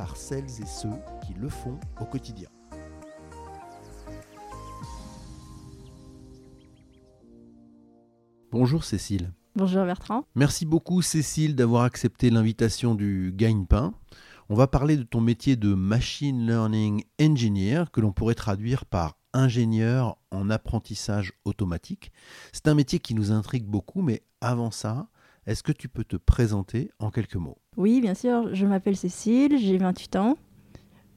par celles et ceux qui le font au quotidien. Bonjour Cécile. Bonjour Bertrand. Merci beaucoup Cécile d'avoir accepté l'invitation du Gagne-Pain. On va parler de ton métier de Machine Learning Engineer que l'on pourrait traduire par ingénieur en apprentissage automatique. C'est un métier qui nous intrigue beaucoup, mais avant ça, est-ce que tu peux te présenter en quelques mots? Oui, bien sûr, je m'appelle Cécile, j'ai 28 ans.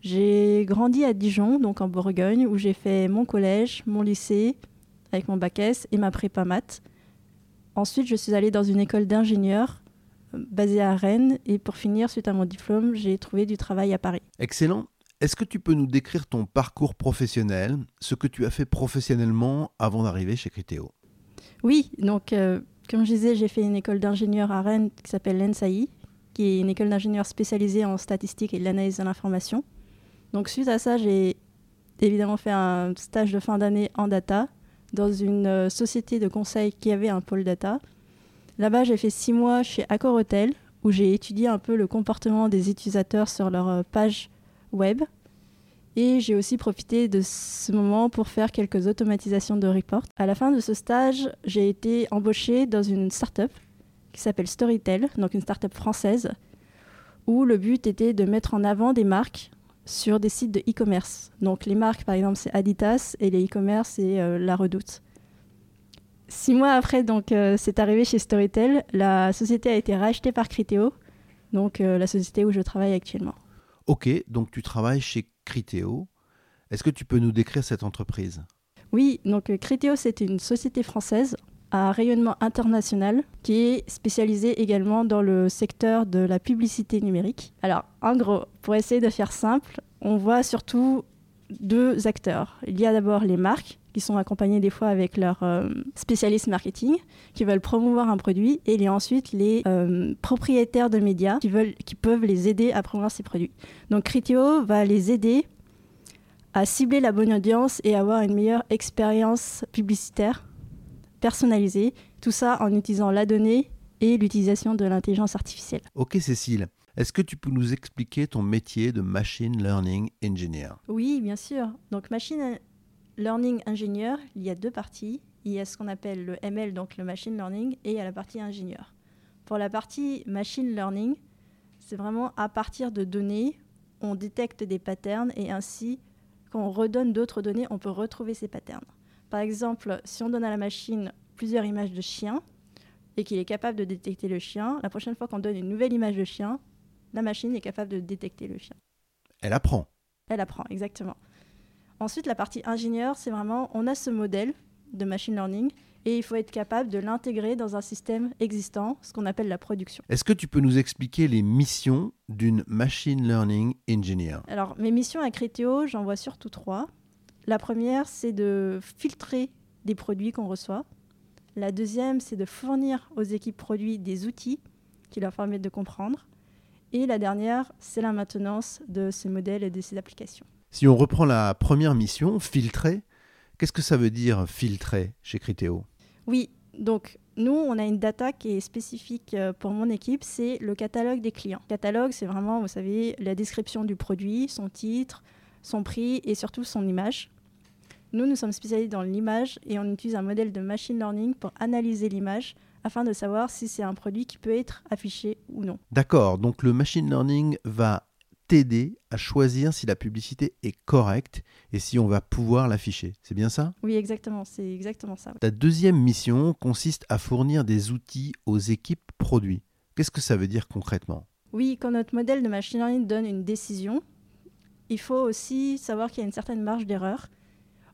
J'ai grandi à Dijon, donc en Bourgogne, où j'ai fait mon collège, mon lycée, avec mon bac S et ma prépa maths. Ensuite, je suis allée dans une école d'ingénieur euh, basée à Rennes, et pour finir, suite à mon diplôme, j'ai trouvé du travail à Paris. Excellent. Est-ce que tu peux nous décrire ton parcours professionnel, ce que tu as fait professionnellement avant d'arriver chez Criteo Oui, donc euh, comme je disais, j'ai fait une école d'ingénieur à Rennes qui s'appelle l'ENSAI, qui est une école d'ingénieur spécialisée en statistique et l'analyse de l'information. Donc suite à ça, j'ai évidemment fait un stage de fin d'année en data dans une euh, société de conseil qui avait un pôle data. Là-bas, j'ai fait six mois chez Accor Hotel, où j'ai étudié un peu le comportement des utilisateurs sur leur euh, page web. Et j'ai aussi profité de ce moment pour faire quelques automatisations de reports. À la fin de ce stage, j'ai été embauchée dans une start-up qui s'appelle Storytel, donc une start-up française, où le but était de mettre en avant des marques sur des sites de e-commerce. Donc les marques, par exemple, c'est Adidas et les e-commerce, c'est euh, La Redoute. Six mois après, donc, euh, c'est arrivé chez Storytel. La société a été rachetée par Criteo, donc euh, la société où je travaille actuellement. Ok, donc tu travailles chez Criteo. Est-ce que tu peux nous décrire cette entreprise? Oui, donc Criteo, c'est une société française à rayonnement international qui est spécialisée également dans le secteur de la publicité numérique. Alors, en gros, pour essayer de faire simple, on voit surtout deux acteurs. Il y a d'abord les marques qui sont accompagnées des fois avec leurs euh, spécialistes marketing qui veulent promouvoir un produit et il y a ensuite les euh, propriétaires de médias qui, veulent, qui peuvent les aider à promouvoir ces produits. Donc Criteo va les aider à cibler la bonne audience et avoir une meilleure expérience publicitaire personnalisée, tout ça en utilisant la donnée et l'utilisation de l'intelligence artificielle. Ok Cécile, est-ce que tu peux nous expliquer ton métier de Machine Learning Engineer? Oui, bien sûr. Donc Machine Learning Engineer, il y a deux parties. Il y a ce qu'on appelle le ML, donc le Machine Learning, et il y a la partie ingénieur. Pour la partie Machine Learning, c'est vraiment à partir de données, on détecte des patterns et ainsi, quand on redonne d'autres données, on peut retrouver ces patterns. Par exemple, si on donne à la machine plusieurs images de chiens et qu'il est capable de détecter le chien, la prochaine fois qu'on donne une nouvelle image de chien, la machine est capable de détecter le chien. Elle apprend. Elle apprend, exactement. Ensuite, la partie ingénieur, c'est vraiment, on a ce modèle de machine learning et il faut être capable de l'intégrer dans un système existant, ce qu'on appelle la production. Est-ce que tu peux nous expliquer les missions d'une Machine Learning Engineer? Alors, mes missions à Criteo, j'en vois surtout trois. La première, c'est de filtrer des produits qu'on reçoit. La deuxième, c'est de fournir aux équipes produits des outils qui leur permettent de comprendre. Et la dernière, c'est la maintenance de ces modèles et de ces applications. Si on reprend la première mission, filtrer, qu'est-ce que ça veut dire filtrer chez Criteo Oui, donc nous, on a une data qui est spécifique euh, pour mon équipe, c'est le catalogue des clients. Le catalogue, c'est vraiment, vous savez, la description du produit, son titre, son prix et surtout son image. Nous, nous sommes spécialisés dans l'image et on utilise un modèle de machine learning pour analyser l'image afin de savoir si c'est un produit qui peut être affiché ou non. D'accord, donc le machine learning va t'aider à choisir si la publicité est correcte et si on va pouvoir l'afficher. C'est bien ça? Oui, exactement, c'est exactement ça. Ta deuxième mission consiste à fournir des outils aux équipes produits. Qu'est-ce que ça veut dire concrètement? Oui, quand notre modèle de machine learning donne une décision, il faut aussi savoir qu'il y a une certaine marge d'erreur.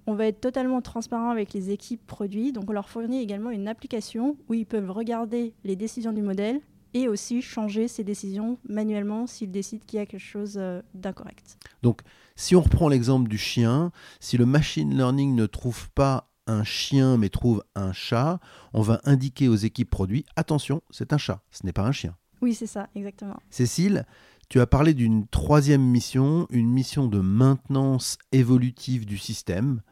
On va être totalement transparent avec les équipes produits, donc on leur fournit également une application où ils peuvent regarder les décisions du modèle et aussi changer ses décisions manuellement s'il décide qu'il y a quelque chose euh, d'incorrect. Donc, si on reprend l'exemple du chien, si le machine learning ne trouve pas un chien mais trouve un chat, on va indiquer aux équipes produits attention, c'est un chat, ce n'est pas un chien. Oui, c'est ça, exactement. Cécile, tu as parlé d'une troisième mission, une mission de maintenance évolutive du système.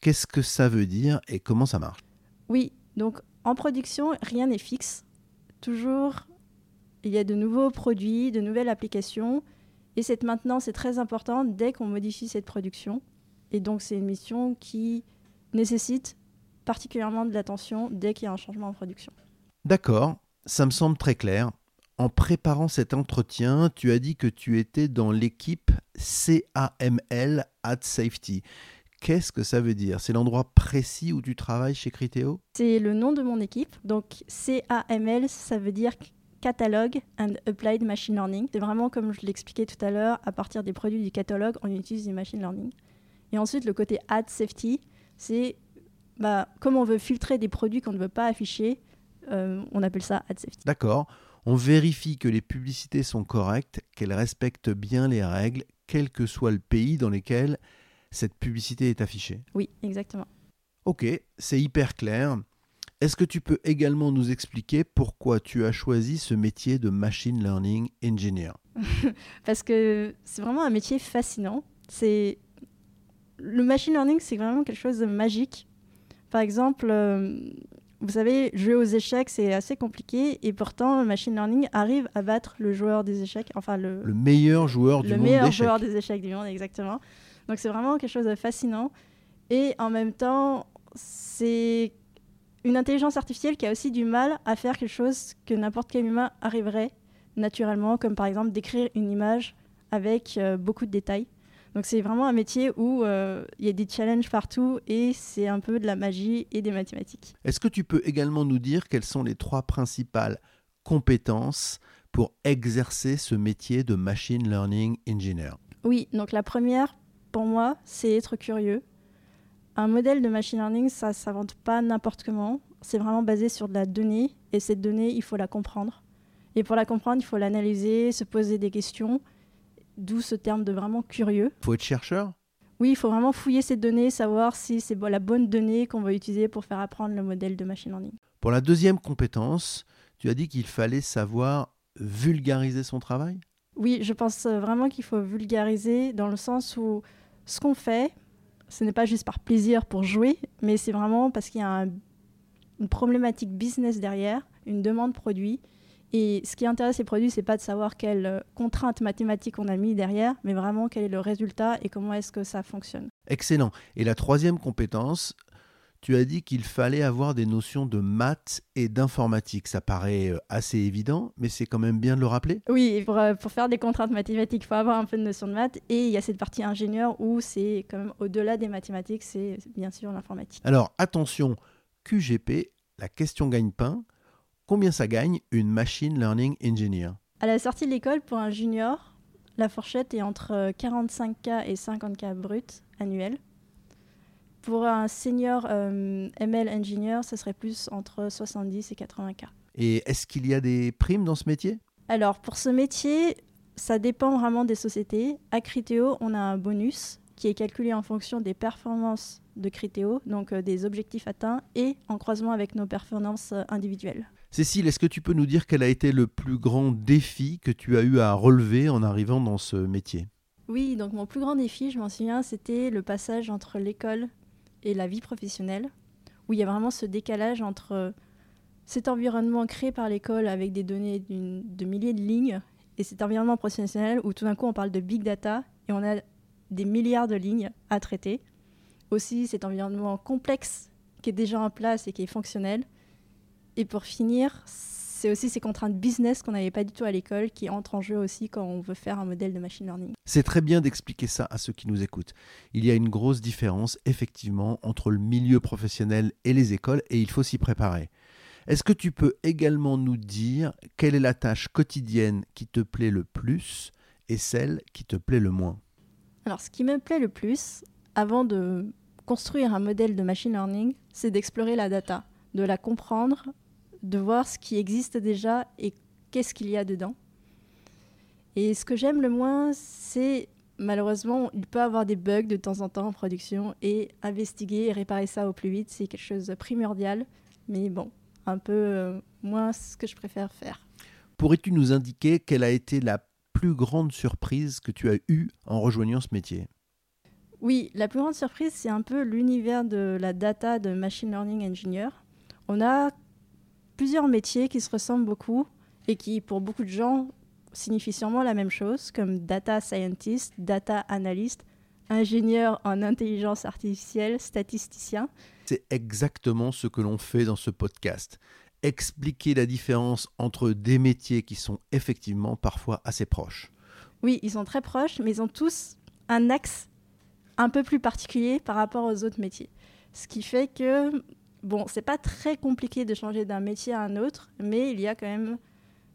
Qu'est-ce que ça veut dire et comment ça marche? Oui, donc en production, rien n'est fixe. Toujours, il y a de nouveaux produits, de nouvelles applications. Et cette maintenance est très importante dès qu'on modifie cette production. Et donc, c'est une mission qui nécessite particulièrement de l'attention dès qu'il y a un changement en production. D'accord, ça me semble très clair. En préparant cet entretien, tu as dit que tu étais dans l'équipe CAML at Safety. Qu'est-ce que ça veut dire? C'est l'endroit précis où tu travailles chez Criteo? C'est le nom de mon équipe. Donc CAML, ça veut dire Catalogue and Applied Machine Learning. C'est vraiment comme je l'expliquais tout à l'heure, à partir des produits du catalogue, on utilise du machine learning. Et ensuite, le côté ad safety, c'est bah, comme on veut filtrer des produits qu'on ne veut pas afficher, euh, on appelle ça ad safety. D'accord. On vérifie que les publicités sont correctes, qu'elles respectent bien les règles, quel que soit le pays dans lequel cette publicité est affichée. Oui, exactement. Ok, c'est hyper clair. Est-ce que tu peux également nous expliquer pourquoi tu as choisi ce métier de machine learning engineer? Parce que c'est vraiment un métier fascinant. C'est le machine learning, c'est vraiment quelque chose de magique. Par exemple, euh, vous savez, jouer aux échecs, c'est assez compliqué et pourtant, le machine learning arrive à battre le joueur des échecs, enfin le, le meilleur joueur du le monde meilleur joueur des échecs du monde, exactement. Donc c'est vraiment quelque chose de fascinant. Et en même temps, c'est une intelligence artificielle qui a aussi du mal à faire quelque chose que n'importe quel humain arriverait naturellement, comme par exemple décrire une image avec euh, beaucoup de détails. Donc c'est vraiment un métier où euh, il y a des challenges partout et c'est un peu de la magie et des mathématiques. Est-ce que tu peux également nous dire quelles sont les trois principales compétences pour exercer ce métier de machine learning engineer? Oui, donc la première, pour moi, c'est être curieux. Un modèle de machine learning, ça ne s'invente pas n'importe comment. C'est vraiment basé sur de la donnée et cette donnée, il faut la comprendre. Et pour la comprendre, il faut l'analyser, se poser des questions, d'où ce terme de vraiment curieux. faut être chercheur? Oui, il faut vraiment fouiller ces données, savoir si c'est la bonne donnée qu'on va utiliser pour faire apprendre le modèle de machine learning. Pour la deuxième compétence, tu as dit qu'il fallait savoir vulgariser son travail? Oui, je pense vraiment qu'il faut vulgariser dans le sens où ce qu'on fait, ce n'est pas juste par plaisir pour jouer, mais c'est vraiment parce qu'il y a un- une problématique business derrière, une demande produit. Et ce qui intéresse les produits, c'est pas de savoir quelles euh, contraintes mathématiques on a mis derrière, mais vraiment quel est le résultat et comment est-ce que ça fonctionne. Excellent. Et la troisième compétence, tu as dit qu'il fallait avoir des notions de maths et d'informatique. Ça paraît euh, assez évident, mais c'est quand même bien de le rappeler. Oui, pour, euh, pour faire des contraintes mathématiques, il faut avoir un peu de notion de maths. Et il y a cette partie ingénieur où c'est quand même au-delà des mathématiques, c'est bien sûr l'informatique. Alors attention, QGP, la question gagne-pain. Combien ça gagne une machine learning engineer? À la sortie de l'école, pour un junior, la fourchette est entre euh, 45K et 50K brut annuel. Pour un senior euh, ML engineer, ce serait plus entre 70 et 80K. Et est-ce qu'il y a des primes dans ce métier? Alors, pour ce métier, ça dépend vraiment des sociétés. À Criteo, on a un bonus qui est calculé en fonction des performances de Criteo, donc euh, des objectifs atteints, et en croisement avec nos performances euh, individuelles. Cécile, est-ce que tu peux nous dire quel a été le plus grand défi que tu as eu à relever en arrivant dans ce métier? Oui, donc mon plus grand défi, je m'en souviens, c'était le passage entre l'école et la vie professionnelle, où il y a vraiment ce décalage entre euh, cet environnement créé par l'école avec des données de milliers de lignes et cet environnement professionnel où tout d'un coup on parle de big data et on a des milliards de lignes à traiter. Aussi cet environnement complexe qui est déjà en place et qui est fonctionnel. Et pour finir, c'est aussi ces contraintes business qu'on n'avait pas du tout à l'école qui entrent en jeu aussi quand on veut faire un modèle de machine learning. C'est très bien d'expliquer ça à ceux qui nous écoutent. Il y a une grosse différence, effectivement, entre le milieu professionnel et les écoles, et il faut s'y préparer. Est-ce que tu peux également nous dire quelle est la tâche quotidienne qui te plaît le plus et celle qui te plaît le moins? Alors, ce qui me plaît le plus, avant de construire un modèle de machine learning, c'est d'explorer la data, de la comprendre, de voir ce qui existe déjà et qu'est-ce qu'il y a dedans. Et ce que j'aime le moins, c'est malheureusement, il peut avoir des bugs de temps en temps en production et investiguer et réparer ça au plus vite, c'est quelque chose de primordial. Mais bon, un peu euh, moins ce que je préfère faire. Pourrais-tu nous indiquer quelle a été la plus grande surprise que tu as eue en rejoignant ce métier? Oui, la plus grande surprise, c'est un peu l'univers de la data de machine learning engineer. On a plusieurs métiers qui se ressemblent beaucoup et qui, pour beaucoup de gens, signifient sûrement la même chose, comme data scientist, data analyst, ingénieur en intelligence artificielle, statisticien. C'est exactement ce que l'on fait dans ce podcast. Expliquer la différence entre des métiers qui sont effectivement parfois assez proches. Oui, ils sont très proches, mais ils ont tous un axe un peu plus particulier par rapport aux autres métiers. Ce qui fait que, bon, c'est pas très compliqué de changer d'un métier à un autre, mais il y a quand même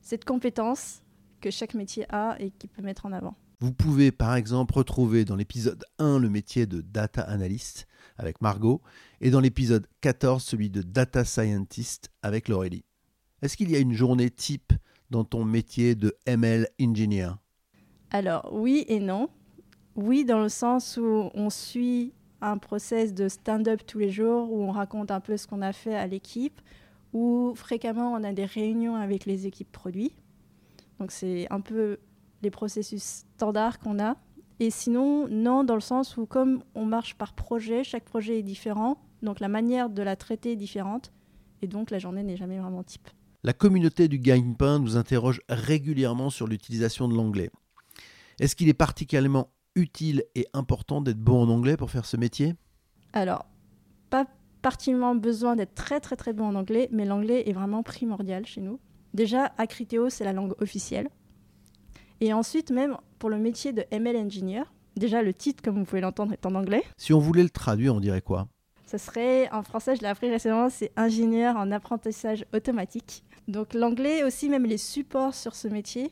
cette compétence que chaque métier a et qui peut mettre en avant. Vous pouvez par exemple retrouver dans l'épisode 1 le métier de data analyst avec Margot et dans l'épisode 14 celui de data scientist avec Laurélie. Est-ce qu'il y a une journée type dans ton métier de ML engineer? Alors oui et non. Oui dans le sens où on suit un process de stand-up tous les jours où on raconte un peu ce qu'on a fait à l'équipe, où fréquemment on a des réunions avec les équipes produits. Donc c'est un peu les processus standards qu'on a. Et sinon, non, dans le sens où comme on marche par projet, chaque projet est différent, donc la manière de la traiter est différente, et donc la journée n'est jamais vraiment type. La communauté du gagne-pain nous interroge régulièrement sur l'utilisation de l'anglais. Est-ce qu'il est particulièrement utile et important d'être bon en anglais pour faire ce métier Alors, pas particulièrement besoin d'être très très très bon en anglais, mais l'anglais est vraiment primordial chez nous. Déjà, Acriteo, c'est la langue officielle. Et ensuite, même pour le métier de ML Engineer, déjà le titre, comme vous pouvez l'entendre, est en anglais. Si on voulait le traduire, on dirait quoi? Ce serait, en français, je l'ai appris récemment, c'est ingénieur en apprentissage automatique. Donc l'anglais aussi, même les supports sur ce métier,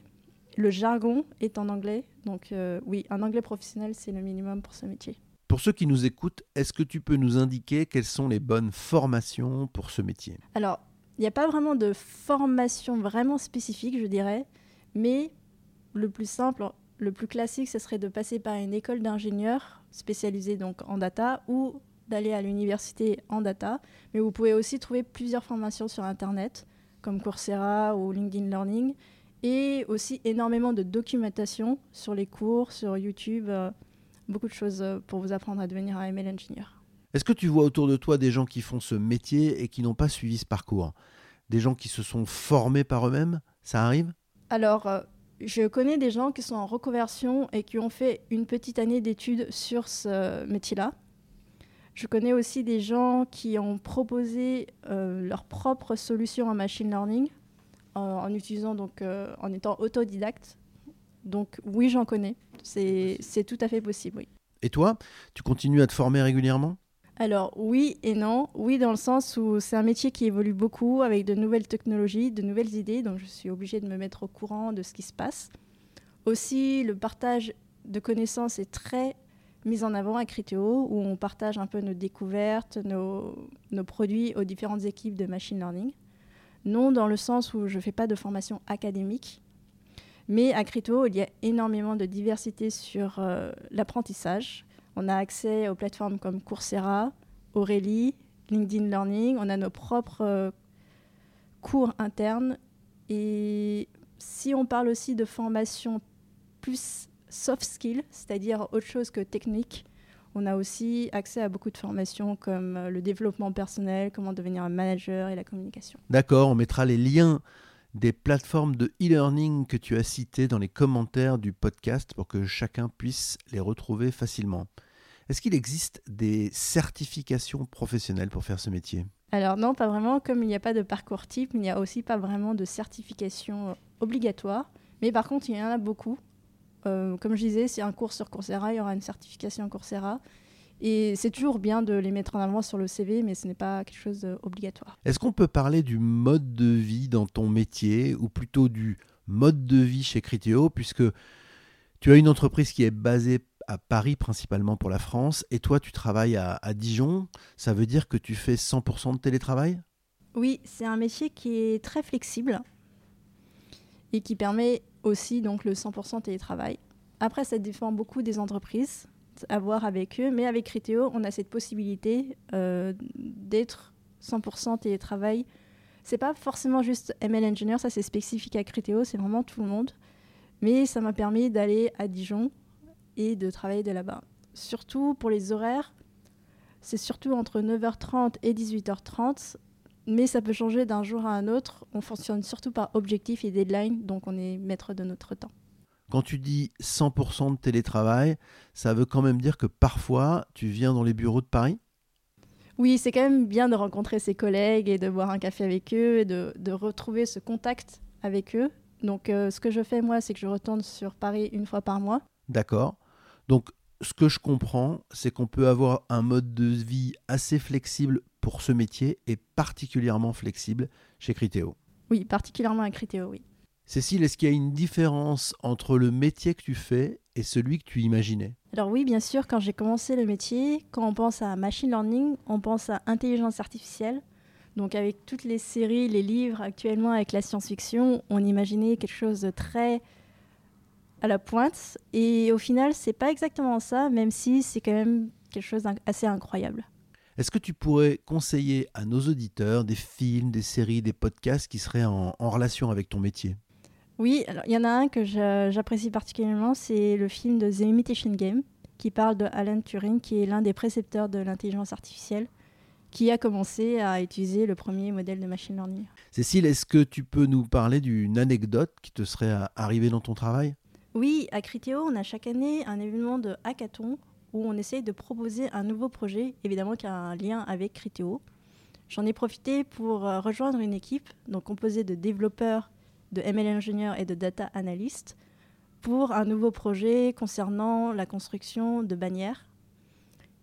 le jargon est en anglais. Donc euh, oui, un anglais professionnel, c'est le minimum pour ce métier. Pour ceux qui nous écoutent, est-ce que tu peux nous indiquer quelles sont les bonnes formations pour ce métier? Alors, il n'y a pas vraiment de formation vraiment spécifique, je dirais, mais le plus simple, le plus classique, ce serait de passer par une école d'ingénieur spécialisée donc en data ou d'aller à l'université en data. Mais vous pouvez aussi trouver plusieurs formations sur Internet, comme Coursera ou LinkedIn Learning, et aussi énormément de documentation sur les cours, sur YouTube, euh, beaucoup de choses euh, pour vous apprendre à devenir un ML engineer. Est-ce que tu vois autour de toi des gens qui font ce métier et qui n'ont pas suivi ce parcours? Des gens qui se sont formés par eux-mêmes? Ça arrive? Alors, euh, je connais des gens qui sont en reconversion et qui ont fait une petite année d'études sur ce métier-là. Je connais aussi des gens qui ont proposé euh, leur propre solution en machine learning en, en utilisant donc euh, en étant autodidacte. Donc oui, j'en connais. C'est tout à fait possible, oui. Et toi, tu continues à te former régulièrement? Alors oui et non. Oui dans le sens où c'est un métier qui évolue beaucoup avec de nouvelles technologies, de nouvelles idées, donc je suis obligée de me mettre au courant de ce qui se passe. Aussi, le partage de connaissances est très mis en avant à Criteo, où on partage un peu nos découvertes, nos, nos, produits aux différentes équipes de machine learning. Non dans le sens où je ne fais pas de formation académique, mais à Criteo, il y a énormément de diversité sur euh, l'apprentissage on a accès aux plateformes comme Coursera, Aurélie, LinkedIn Learning. On a nos propres euh, cours internes. Et si on parle aussi de formation plus soft skill, c'est-à-dire autre chose que technique, on a aussi accès à beaucoup de formations comme euh, le développement personnel, comment devenir un manager et la communication. D'accord, on mettra les liens des plateformes de e-learning que tu as citées dans les commentaires du podcast pour que chacun puisse les retrouver facilement. Est-ce qu'il existe des certifications professionnelles pour faire ce métier? Alors non, pas vraiment. Comme il n'y a pas de parcours type, il n'y a aussi pas vraiment de certification obligatoire. Mais par contre, il y en a beaucoup. Euh, comme je disais, c'est un cours sur Coursera, il y aura une certification Coursera. Et c'est toujours bien de les mettre en avant sur le CV, mais ce n'est pas quelque chose d'obligatoire. Est-ce qu'on peut parler du mode de vie dans ton métier, ou plutôt du mode de vie chez Criteo, puisque tu as une entreprise qui est basée à Paris principalement pour la France, et toi tu travailles à, Dijon, ça veut dire que tu fais 100% de télétravail? Oui, c'est un métier qui est très flexible. et qui permet aussi donc le 100% télétravail. Après, ça dépend beaucoup des entreprises, à voir avec eux, mais avec Criteo, on a cette possibilité euh, d'être 100% télétravail. C'est pas forcément juste ML Engineer, ça c'est spécifique à Criteo, c'est vraiment tout le monde. Mais ça m'a permis d'aller à Dijon et de travailler de là-bas. Surtout pour les horaires, c'est surtout entre 9h30 et 18h30, mais ça peut changer d'un jour à un autre. On fonctionne surtout par objectif et deadline, donc on est maître de notre temps. Quand tu dis 100% de télétravail, ça veut quand même dire que parfois tu viens dans les bureaux de Paris? Oui, c'est quand même bien de rencontrer ses collègues et de boire un café avec eux et de, retrouver ce contact avec eux. Donc euh, ce que je fais moi, c'est que je retourne sur Paris une fois par mois. D'accord. Donc ce que je comprends, c'est qu'on peut avoir un mode de vie assez flexible pour ce métier et particulièrement flexible chez Criteo. Oui, particulièrement à Criteo, oui. Cécile, est-ce qu'il y a une différence entre le métier que tu fais et celui que tu imaginais? Alors oui, bien sûr, quand j'ai commencé le métier, quand on pense à machine learning, on pense à intelligence artificielle. Donc avec toutes les séries, les livres actuellement avec la science-fiction, on imaginait quelque chose de très à la pointe. Et au final, c'est pas exactement ça, même si c'est quand même quelque chose d'assez incroyable. Est-ce que tu pourrais conseiller à nos auditeurs des films, des séries, des podcasts qui seraient en, relation avec ton métier? Oui, alors il y en a un que j'apprécie particulièrement, c'est le film de The Imitation Game, qui parle de Alan Turing, qui est l'un des précepteurs de l'intelligence artificielle, qui a commencé à utiliser le premier modèle de machine learning. Cécile, est-ce que tu peux nous parler d'une anecdote qui te serait arrivée dans ton travail? Oui, à Criteo, on a chaque année un événement de hackathon où on essaye de proposer un nouveau projet, évidemment qui a un lien avec Criteo. J'en ai profité pour euh, rejoindre une équipe donc composée de développeurs, de ML ingénieurs et de data analystes pour un nouveau projet concernant la construction de bannières.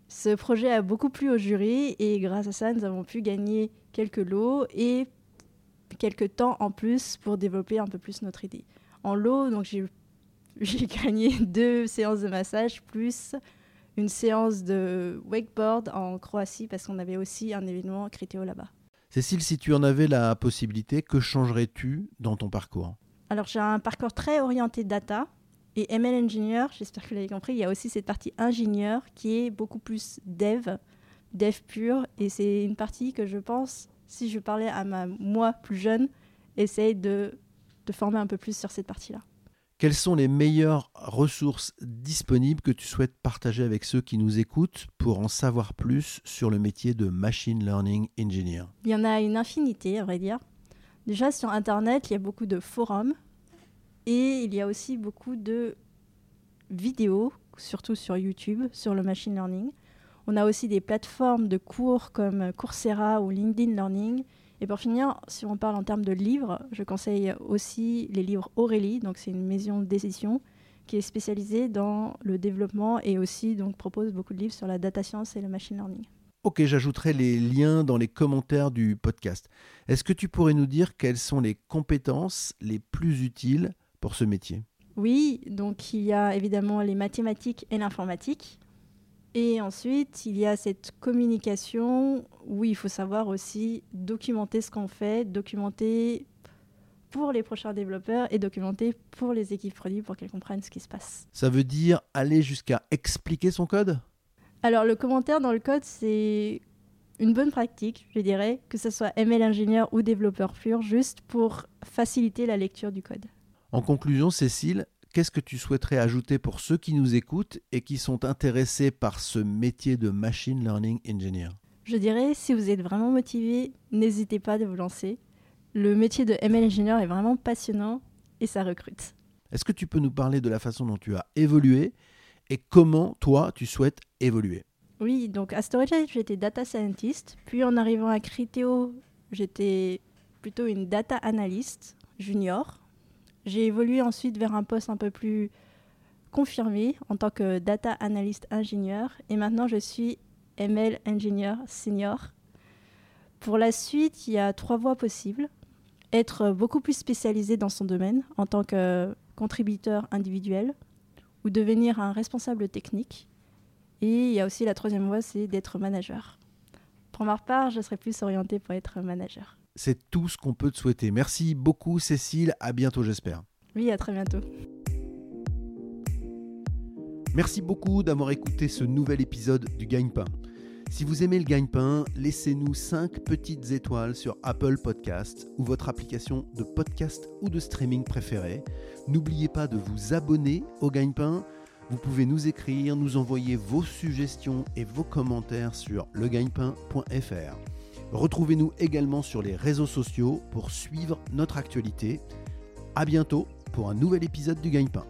Ce projet a beaucoup plu au jury et grâce à ça, nous avons pu gagner quelques lots et quelques temps en plus pour développer un peu plus notre idée. En lot, donc j'ai gagné deux séances de massage plus une séance de wakeboard en Croatie parce qu'on avait aussi un événement Critéo là-bas. Cécile, si tu en avais la possibilité, que changerais-tu dans ton parcours? Alors j'ai un parcours très orienté data et ML Engineer, j'espère que vous l'avez compris, il y a aussi cette partie ingénieur qui est beaucoup plus dev, dev pur et c'est une partie que je pense, si je parlais à ma moi plus jeune, essaye de, de former un peu plus sur cette partie-là. Quelles sont les meilleures ressources disponibles que tu souhaites partager avec ceux qui nous écoutent pour en savoir plus sur le métier de Machine Learning Engineer? Il y en a une infinité, à vrai dire. Déjà, sur Internet, il y a beaucoup de forums et il y a aussi beaucoup de vidéos, surtout sur YouTube, sur le Machine Learning. On a aussi des plateformes de cours comme Coursera ou LinkedIn Learning et pour finir, si on parle en termes de livres, je conseille aussi les livres Aurélie, donc c'est une maison d'édition qui est spécialisée dans le développement et aussi donc propose beaucoup de livres sur la data science et le machine learning. Ok, j'ajouterai les liens dans les commentaires du podcast. Est-ce que tu pourrais nous dire quelles sont les compétences les plus utiles pour ce métier? Oui, donc il y a évidemment les mathématiques et l'informatique. Et ensuite, il y a cette communication où il faut savoir aussi documenter ce qu'on fait, documenter pour les prochains développeurs et documenter pour les équipes produits pour qu'elles comprennent ce qui se passe. Ça veut dire aller jusqu'à expliquer son code? Alors le commentaire dans le code, c'est une bonne pratique, je dirais, que ce soit ML ingénieur ou développeur pur, juste pour faciliter la lecture du code. En conclusion, Cécile, qu'est-ce que tu souhaiterais ajouter pour ceux qui nous écoutent et qui sont intéressés par ce métier de Machine Learning Engineer? Je dirais, si vous êtes vraiment motivé, n'hésitez pas de vous lancer. Le métier de ML Engineer est vraiment passionnant et ça recrute. Est-ce que tu peux nous parler de la façon dont tu as évolué et comment toi tu souhaites évoluer? Oui, donc à Storage j'étais data scientist, puis en arrivant à Criteo, j'étais plutôt une data analyst junior j'ai évolué ensuite vers un poste un peu plus confirmé en tant que data analyst ingénieur et maintenant je suis ML engineer senior. Pour la suite, il y a trois voies possibles. Être beaucoup plus spécialisé dans son domaine en tant que contributeur individuel ou devenir un responsable technique. Et il y a aussi la troisième voie, c'est d'être manager. Pour ma part, je serais plus orientée pour être manager. C'est tout ce qu'on peut te souhaiter. Merci beaucoup Cécile, à bientôt j'espère. Oui, à très bientôt. Merci beaucoup d'avoir écouté ce nouvel épisode du Gagne-Pain. Si vous aimez le gagne-pain, laissez-nous 5 petites étoiles sur Apple Podcast ou votre application de podcast ou de streaming préférée. N'oubliez pas de vous abonner au gagne-pain. Vous pouvez nous écrire, nous envoyer vos suggestions et vos commentaires sur legagnepain.fr. Retrouvez-nous également sur les réseaux sociaux pour suivre notre actualité. À bientôt pour un nouvel épisode du gagne-pain.